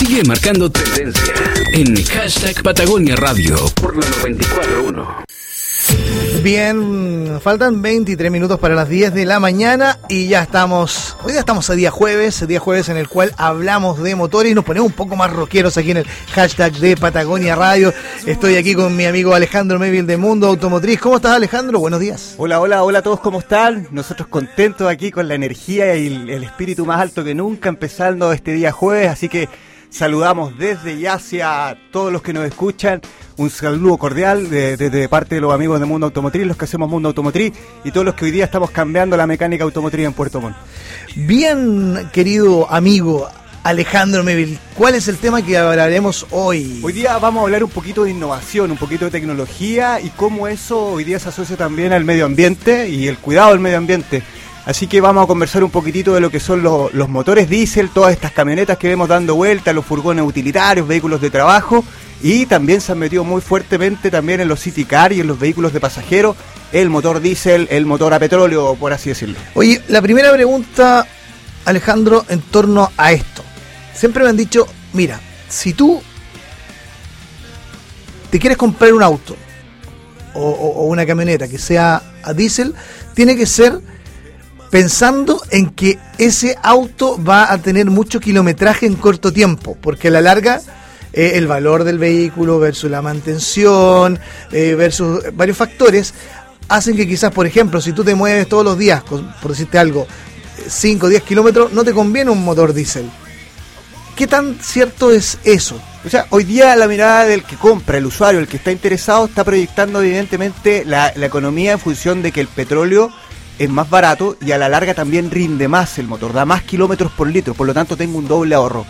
Sigue marcando tendencia en hashtag Patagonia Radio por la 941. Bien, faltan 23 minutos para las 10 de la mañana y ya estamos, hoy día estamos a día jueves, día jueves en el cual hablamos de motores y nos ponemos un poco más rockeros aquí en el hashtag de Patagonia Radio. Estoy aquí con mi amigo Alejandro Mevil de Mundo Automotriz. ¿Cómo estás Alejandro? Buenos días. Hola, hola, hola a todos, ¿cómo están? Nosotros contentos aquí con la energía y el espíritu más alto que nunca empezando este día jueves, así que saludamos desde ya hacia todos los que nos escuchan un saludo cordial de, parte de los amigos de Mundo Automotriz, los que hacemos Mundo Automotriz y todos los que hoy día estamos cambiando la mecánica automotriz en Puerto Montt. Bien, querido amigo Alejandro Mevil, ¿cuál es el tema que hablaremos hoy? Hoy día vamos a hablar un poquito de innovación, un poquito de tecnología y cómo eso hoy día se asocia también al medio ambiente y el cuidado del medio ambiente. Así que vamos a conversar un poquitito de lo que son los, los motores diésel, todas estas camionetas que vemos dando vuelta, los furgones utilitarios, vehículos de trabajo y también se han metido muy fuertemente también en los city car y en los vehículos de pasajeros el motor diésel, el motor a petróleo, por así decirlo. Oye, la primera pregunta, Alejandro, en torno a esto. Siempre me han dicho, mira, si tú te quieres comprar un auto o, una camioneta que sea a diésel, tiene que ser pensando en que ese auto va a tener mucho kilometraje en corto tiempo, porque a la larga eh, el valor del vehículo versus la mantención, eh, versus varios factores, hacen que quizás, por ejemplo, si tú te mueves todos los días, por decirte algo, 5 o 10 kilómetros, no te conviene un motor diésel. ¿Qué tan cierto es eso? O sea, hoy día la mirada del que compra, el usuario, el que está interesado, está proyectando evidentemente la, la economía en función de que el petróleo es más barato y a la larga también rinde más el motor, da más kilómetros por litro, por lo tanto tengo un doble ahorro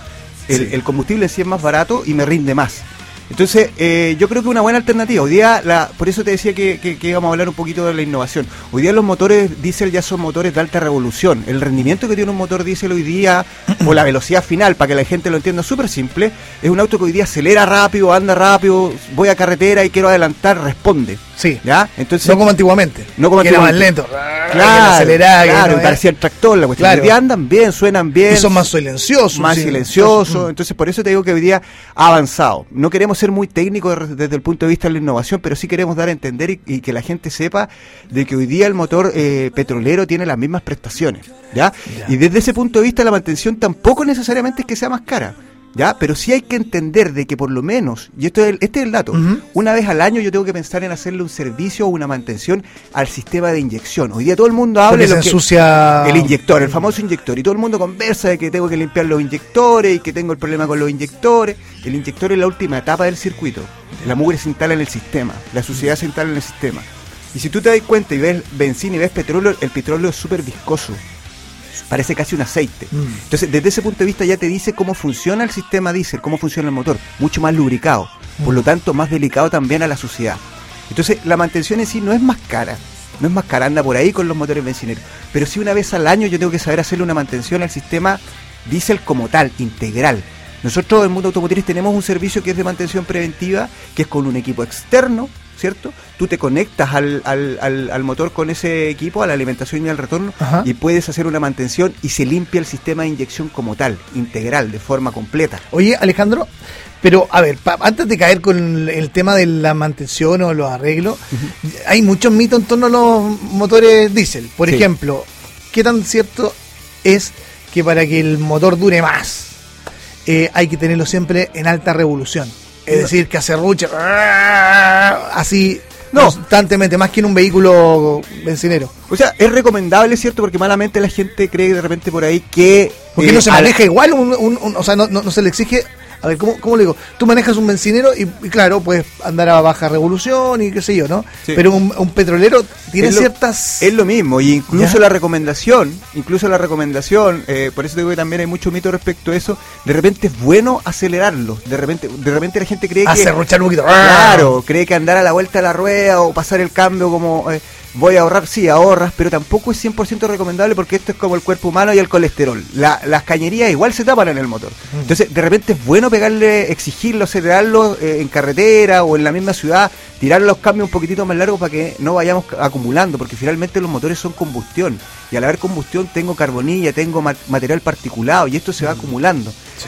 el, combustible sí es más barato y me rinde más. Entonces, eh, yo creo que una buena alternativa. Hoy día, la, por eso te decía que, que, íbamos a hablar un poquito de la innovación. Hoy día los motores diésel ya son motores de alta revolución. El rendimiento que tiene un motor diésel hoy día, o la velocidad final, para que la gente lo entienda súper simple, es un auto que hoy día acelera rápido, anda rápido, voy a carretera y quiero adelantar, responde. Sí. ¿Ya? Entonces, no como antiguamente. No como antiguamente. Era más lento. Claro, claro, y parecía el tractor la cuestión. Día andan bien, suenan bien. Y son más silenciosos. Más silenciosos. Entonces, por eso te digo que hoy día ha avanzado. No queremos ser muy técnicos desde el punto de vista de la innovación, pero sí queremos dar a entender y, que la gente sepa de que hoy día el motor eh, petrolero tiene las mismas prestaciones. ¿ya? Y desde ese punto de vista, la mantención tampoco necesariamente es que sea más cara. ¿Ya? Pero sí hay que entender de que por lo menos, y esto es este es el dato, una vez al año yo tengo que pensar en hacerle un servicio o una mantención al sistema de inyección. Hoy día todo el mundo habla de ensucia... el inyector, el famoso inyector, y todo el mundo conversa de que tengo que limpiar los inyectores y que tengo el problema con los inyectores. El inyector es la última etapa del circuito. La mugre se instala en el sistema, la suciedad se instala en el sistema. Y si tú te das cuenta y ves benzina y ves petróleo, el petróleo es súper viscoso parece casi un aceite. Mm. Entonces, desde ese punto de vista ya te dice cómo funciona el sistema diésel, cómo funciona el motor, mucho más lubricado, por lo mm. tanto más delicado también a la suciedad. Entonces, la mantención en sí no es más cara, no es más cara, anda por ahí con los motores bencineros, pero sí una vez al año yo tengo que saber hacerle una mantención al sistema diésel como tal, integral. Nosotros en el mundo automotriz tenemos un servicio que es de mantención preventiva, que es con un equipo externo ¿cierto? Tú te conectas al, al, al, motor con ese equipo, a la alimentación y al retorno, y puedes hacer una mantención y se limpia el sistema de inyección como tal, integral, de forma completa. Oye, Alejandro, pero a ver, antes de caer con el tema de la mantención o los arreglos, hay muchos mitos en torno a los motores diésel. Por ejemplo, ¿qué tan cierto es que para que el motor dure más eh, hay que tenerlo siempre en alta revolución? Es decir, que hace rucha así no. constantemente, más que en un vehículo bencinero. O sea, es recomendable, ¿cierto? Porque malamente la gente cree de repente por ahí que... Porque no eh, se maneja igual, o sea, no, no, se le exige a ver, ¿cómo, ¿cómo, le digo? Tú manejas un bencinero y, claro, puedes andar a baja revolución y qué sé yo, ¿no? Pero un, petrolero tiene ciertas... Es lo mismo, y incluso la recomendación, incluso la recomendación, eh, por eso digo que también hay mucho mito respecto a eso, de repente es bueno acelerarlo, de repente de repente la gente cree que... Hacer un poquito. Claro, cree que andar a la vuelta de la rueda o pasar el cambio como... Eh, voy a ahorrar, sí, ahorras, pero tampoco es 100% recomendable porque esto es como el cuerpo humano y el colesterol. las cañerías igual se tapan en el motor. Mm. Entonces, de repente es bueno pegarle, exigirlo, acelerarlo eh, en carretera o en la misma ciudad, tirar los cambios un poquitito más largos para que no vayamos acumulando, porque finalmente los motores son combustión. Y al haber combustión tengo carbonilla, tengo material particulado y esto se va mm.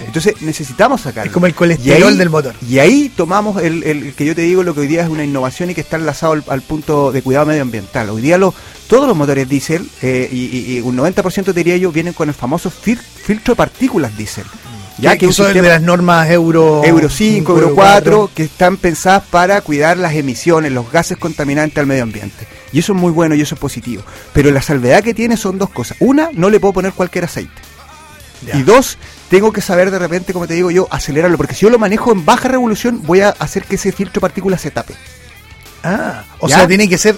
Entonces necesitamos sacarlo. Es como el colesterol del motor. Y ahí tomamos el, el, que yo te digo lo que hoy día es una innovación y que está enlazado al, punto de cuidado medioambiental. Hoy día lo, todos los motores diésel, eh, y, un 90% diría yo, vienen con el famoso filtro de partículas diésel. Ya que, eso es de las normas Euro, Euro 5, Euro 4, que están pensadas para cuidar las emisiones, los gases contaminantes al medio ambiente. Y eso es muy bueno y eso es positivo. Pero la salvedad que tiene son dos cosas. Una, no le puedo poner cualquier aceite. Y dos, tengo que saber de repente, como te digo yo, acelerarlo. Porque si yo lo manejo en baja revolución, voy a hacer que ese filtro de partículas se tape. Ah, o sea, tiene que ser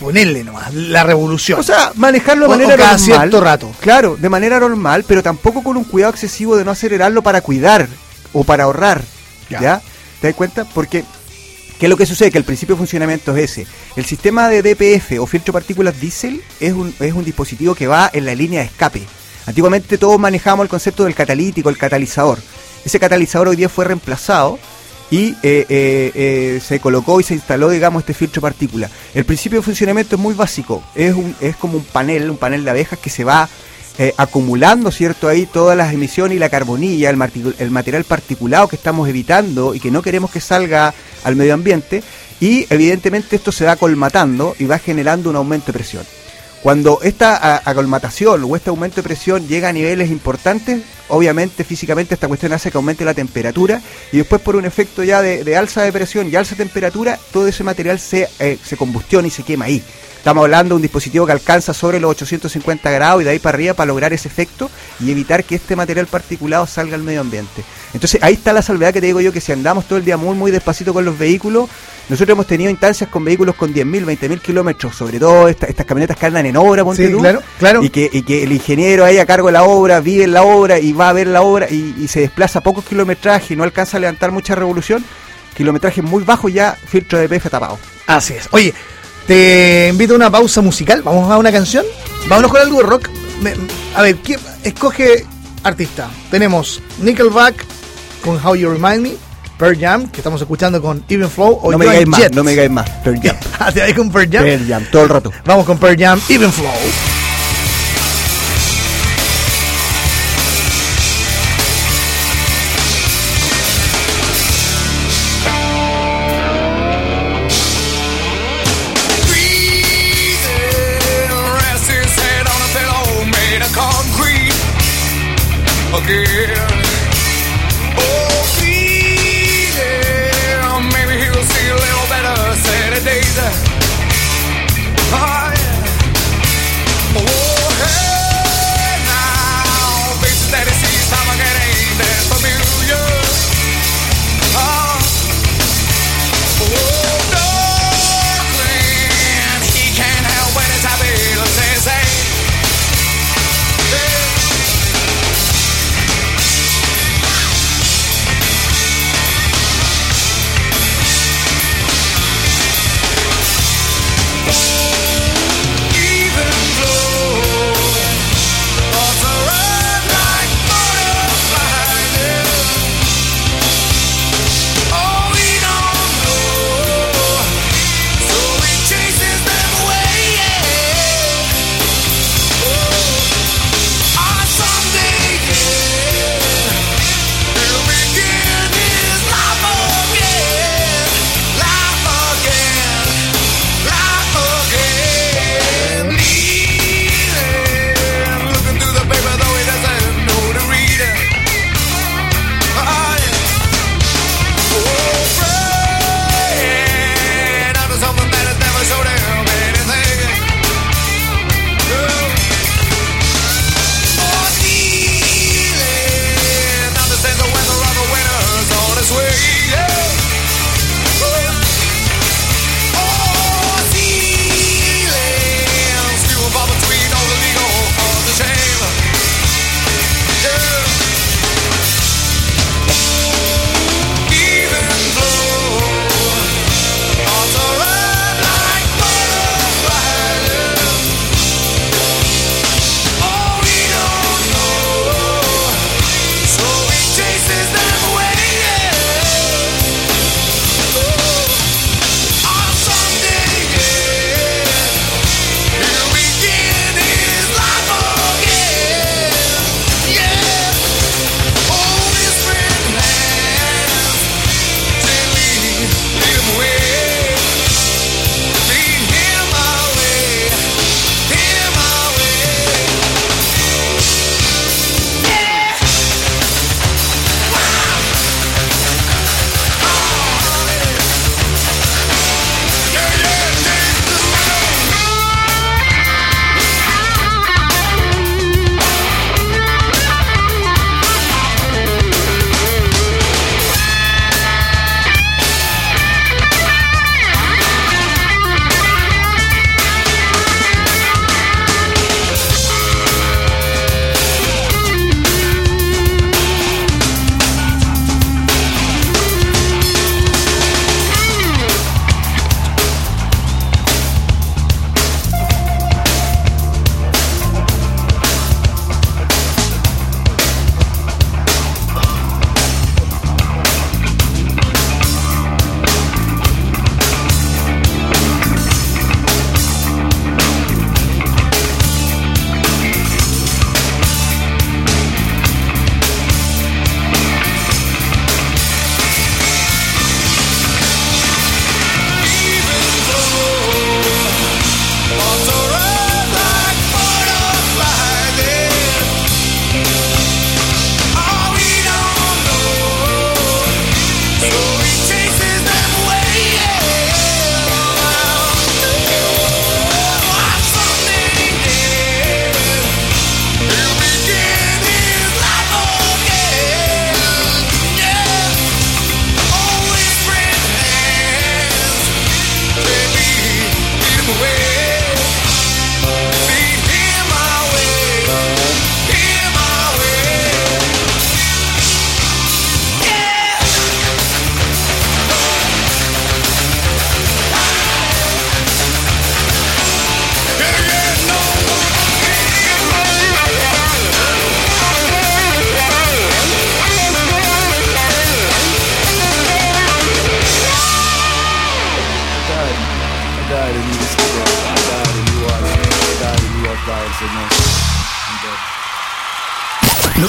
ponerle nomás la revolución. O sea, manejarlo de manera normal. cierto rato. Claro, de manera normal, pero tampoco con un cuidado excesivo de no acelerarlo para cuidar o para ahorrar. ¿Ya? ¿Te das cuenta? Porque ¿Qué es lo que sucede? Que el principio de funcionamiento es ese. El sistema de DPF o filtro de partículas diésel es un, es un dispositivo que va en la línea de escape. Antiguamente todos manejamos el concepto del catalítico, el catalizador. Ese catalizador hoy día fue reemplazado y eh, eh, eh, se colocó y se instaló, digamos, este filtro de partículas. El principio de funcionamiento es muy básico. Es, un, es como un panel, un panel de abejas que se va acumulando, ¿cierto? Ahí todas las emisiones y la carbonilla, el, el material particulado que estamos evitando y que no queremos que salga al medio ambiente. Y evidentemente esto se va colmatando y va generando un aumento de presión. Cuando esta acolmatación o este aumento de presión llega a niveles importantes, obviamente físicamente esta cuestión hace que aumente la temperatura y después por un efecto ya de, alza de presión y alza de temperatura, todo ese material se, eh, se combustiona y se quema ahí. Estamos hablando de un dispositivo que alcanza sobre los 850 grados y de ahí para arriba para lograr ese efecto y evitar que este material particulado salga al medio ambiente. Entonces ahí está la salvedad que te digo yo que si andamos todo el día muy muy despacito con los vehículos, nosotros hemos tenido instancias con vehículos con 10.000, 20.000 kilómetros, sobre todo estas camionetas que andan en obra, ponte claro, claro. Y, que, y que el ingeniero ahí a cargo de la obra, vive en la obra y va a ver la obra y, y se desplaza pocos kilometrajes y no alcanza a levantar mucha revolución, kilometraje muy bajo ya, filtro de PF tapado. Así es. Oye, te invito a una pausa musical. Vamos a una canción. Vámonos con algo de rock. a ver, ¿quién escoge artista? Tenemos Nickelback con How You Remind Me. Pearl Jam, que estamos escuchando con Even Flow. O no me digáis más, no me digáis más. Pearl Jam. Ah, ¿Te con Pearl Jam? Pearl Jam, todo el rato. Vamos con Pearl Jam, Even Flow. Thunder.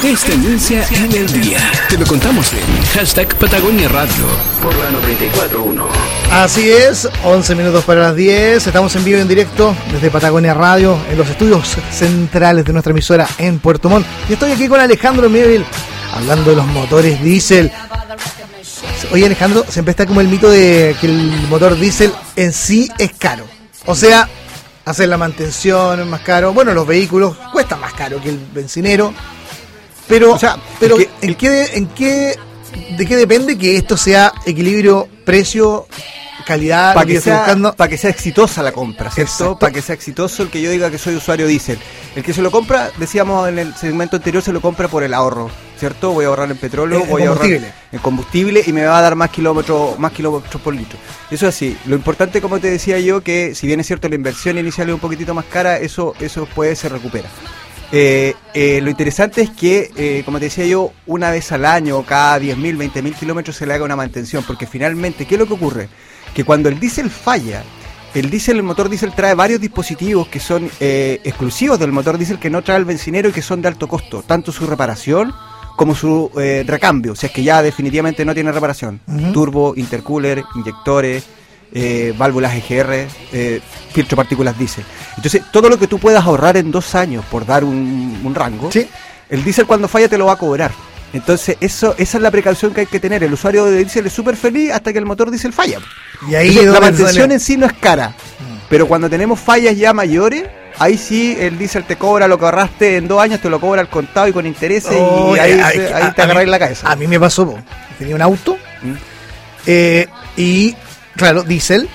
Que es tendencia en el día. Te lo contamos en hashtag Patagonia Radio por la 941. Así es, 11 minutos para las 10. Estamos en vivo y en directo desde Patagonia Radio, en los estudios centrales de nuestra emisora en Puerto Montt. Y estoy aquí con Alejandro Mievil, hablando de los motores diésel. Oye, Alejandro, siempre está como el mito de que el motor diésel en sí es caro. O sea, hacer la mantención es más caro. Bueno, los vehículos cuestan más caro que el bencinero. Pero, O sea, pero es ¿en, qué, ¿en qué de qué depende que esto sea equilibrio precio calidad para que, sea, que exitosa la compra, ¿cierto? Para que sea exitoso el que yo diga que soy usuario diésel. El que se lo compra, decíamos en el segmento anterior, se lo compra por el ahorro, ¿cierto? Voy a ahorrar en petróleo, En- en voy a ahorrar en combustible y me va a dar más kilómetros, más kilómetros por litro. Eso es así. Lo importante, como te decía yo, que si bien es cierto la inversión inicial es un poquitito más cara, eso, eso después se recupera. Eh, eh, lo interesante es que, eh, como te decía yo, una vez al año, cada 10.000, 20.000 kilómetros se le haga una mantención, porque finalmente, ¿qué es lo que ocurre? Que cuando el diésel falla, el diésel, el motor diésel trae varios dispositivos que son eh, exclusivos del motor diésel que no trae el bencinero y que son de alto costo, tanto su reparación como su eh, recambio, si es que ya definitivamente no tiene reparación. Turbo, intercooler, inyectores, eh, válvulas EGR, eh, filtro partículas diésel. Entonces, todo lo que tú puedas ahorrar en dos años, por dar un, un rango, Sí. el diésel cuando falla te lo va a cobrar. Entonces, eso, esa es la precaución que hay que tener. El usuario de diésel es súper feliz hasta que el motor diésel falla. Y ahí Entonces, es la mantención en sí no es cara. Pero cuando tenemos fallas ya mayores, ahí sí el diésel te cobra lo que ahorraste en dos años, te lo cobra al contado y con intereses Oh, y ahí, se- ahí a- te agarráis la cabeza. A mí me pasó, tenía un auto ¿Mm? eh, y, claro, diésel,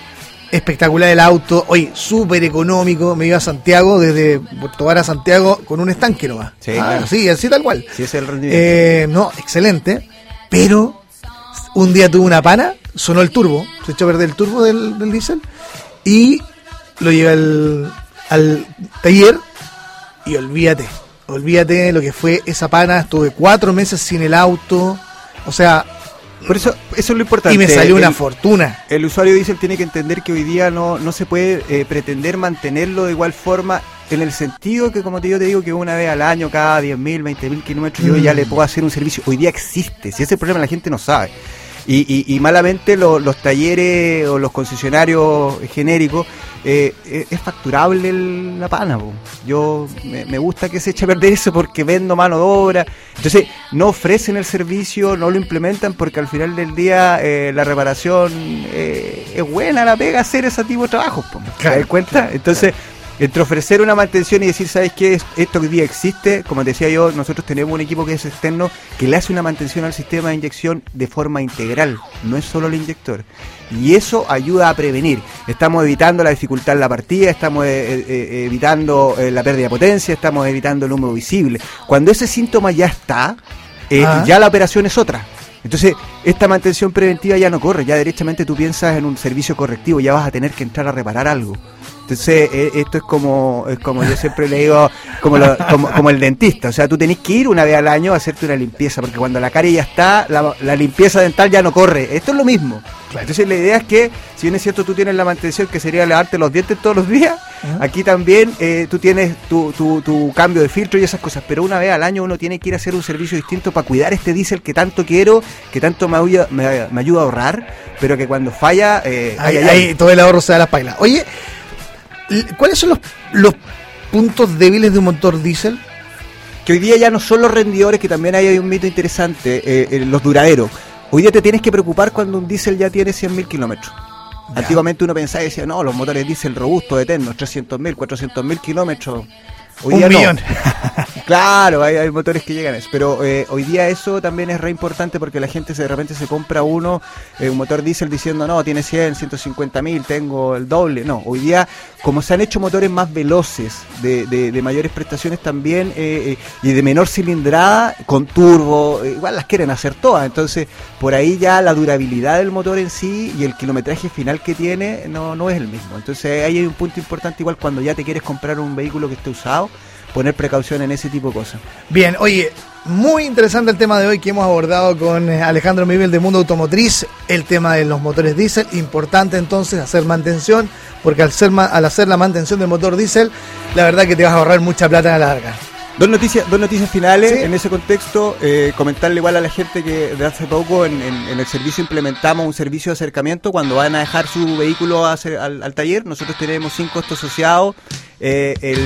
espectacular el auto, oye, súper económico, me iba a Santiago, desde Puerto Vara a Santiago, con un estanque nomás. Sí, Ah, claro. sí, así tal cual. Ese es el rendimiento. Eh, no, excelente, pero un día tuve una pana, sonó el turbo, se echó a perder el turbo del, del diésel y lo llevé al, al taller y olvídate, olvídate de lo que fue esa pana, estuve cuatro meses sin el auto, o sea, Por eso, eso es lo importante. y me salió una El- fortuna. El usuario diésel tiene que entender que hoy día no, no se puede eh, pretender mantenerlo de igual forma en el sentido que, como te, yo te digo, que una vez al año, cada 10.000, 20.000 kilómetros, yo ya le puedo hacer un servicio. Hoy día existe. Si ese es el problema, la gente no sabe. Y, y- y malamente lo- los talleres o los concesionarios genéricos eh, eh, es facturable el- la pana. po. Yo me, me gusta que se eche a perder eso porque vendo mano de obra. Entonces no ofrecen el servicio, no lo implementan porque al final del día eh, la reparación eh, es buena la pega hacer ese tipo de trabajos. po. ¿Te das cuenta? Entonces entre ofrecer una mantención y decir, ¿sabes qué? Esto hoy día existe, como decía yo, nosotros tenemos un equipo que es externo que le hace una mantención al sistema de inyección de forma integral, no es solo el inyector. Y eso ayuda a prevenir. Estamos evitando la dificultad en la partida, estamos eh, eh, eh, evitando eh, la pérdida de potencia, estamos evitando el humo visible. Cuando ese síntoma ya está, Ah. ya la operación es otra. Entonces, esta mantención preventiva ya no corre, ya derechamente tú piensas en un servicio correctivo, ya vas a tener que entrar a reparar algo. Entonces, eh, esto es como, es como yo siempre le digo, como, lo- como, como el dentista. O sea, tú tenés que ir una vez al año a hacerte una limpieza, porque cuando la carie ya está, la, la limpieza dental ya no corre. Esto es lo mismo. Entonces, la idea es que, si bien es cierto, tú tienes la mantención que sería lavarte los dientes todos los días, aquí también eh, tú tienes tu, tu, tu cambio de filtro y esas cosas. Pero una vez al año uno tiene que ir a hacer un servicio distinto para cuidar este diésel que tanto quiero, que tanto me ayuda, me, me ayuda a ahorrar, pero que cuando falla, eh, Ahí, ay, ay, ay. todo el ahorro se da a las pailas. Oye, ¿cuáles son los, los puntos débiles de un motor diésel? que hoy día ya no son los rendidores, que también hay un mito interesante, eh, eh, los duraderos. Hoy día te tienes que preocupar cuando un diésel ya tiene 100.000 kilómetros. Antiguamente uno pensaba y decía, no, los motores diésel robustos, eternos, 300.000, 400.000 kilómetros. Hoy Un día no. millón. Claro, hay, hay motores que llegan a eso. Pero eh, hoy día eso también es re importante porque la gente se, de repente se compra uno, eh, un motor diésel diciendo, no, tiene 100, 150 mil, tengo el doble. No, hoy día, como se han hecho motores más veloces, de, de- de mayores prestaciones también, eh, eh, y de menor cilindrada, con turbo, igual las quieren hacer todas. Entonces, por ahí ya la durabilidad del motor en sí y el kilometraje final que tiene no, no es el mismo. Entonces, ahí hay un punto importante igual cuando ya te quieres comprar un vehículo que esté usado poner precaución en ese tipo de cosas. Bien, oye, muy interesante el tema de hoy que hemos abordado con eh, Alejandro Mibel de Mundo Automotriz, el tema de los motores diésel. Importante entonces hacer mantención, porque al, ser al hacer la mantención del motor diésel, la verdad que te vas a ahorrar mucha plata a la larga. Dos noticias, dos noticias finales Sí. en ese contexto. eh, comentarle igual a la gente que de hace poco en, en- en el servicio implementamos un servicio de acercamiento cuando van a dejar su vehículo a hacer- al, al taller. Nosotros tenemos sin costo asociado eh, el,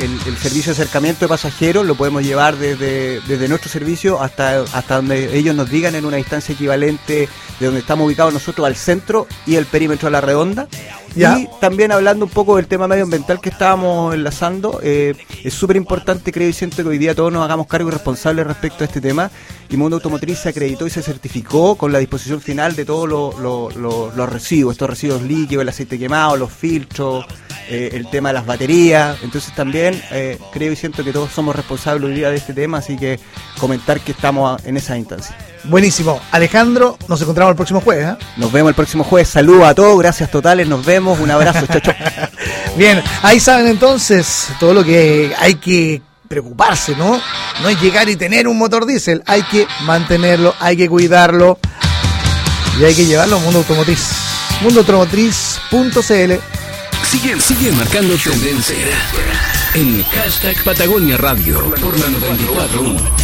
el- servicio de acercamiento de pasajeros. Lo podemos llevar desde, desde nuestro servicio hasta, hasta donde ellos nos digan en una distancia equivalente de donde estamos ubicados nosotros al centro y el perímetro de la redonda. Ya. Y también hablando un poco del tema medioambiental que estábamos enlazando, eh, es súper importante, creo y siento que hoy día todos nos hagamos cargo y responsables respecto a este tema. Y Mundo Automotriz se acreditó y se certificó con la disposición final de todos los, los residuos, estos residuos líquidos, el aceite quemado, los filtros, eh, el tema de las baterías. Entonces también eh, creo y siento que todos somos responsables hoy día de este tema, así que comentar que estamos en esa instancia. Buenísimo. Alejandro, nos encontramos el próximo jueves. ¿eh? Nos vemos el próximo jueves. Saludos a todos, gracias totales, nos vemos, un abrazo, chao. Bien, ahí saben entonces todo lo que hay que preocuparse, ¿no? No es llegar y tener un motor diésel, hay que mantenerlo, hay que cuidarlo y hay que llevarlo al mundo automotriz. Mundoautomotriz.cl Sigue, sigue marcando tendencia en hashtag Patagonia Radio por la 941.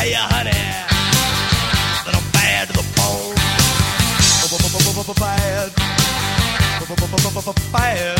You, honey, that I'm bad to the bone. Bad, bad,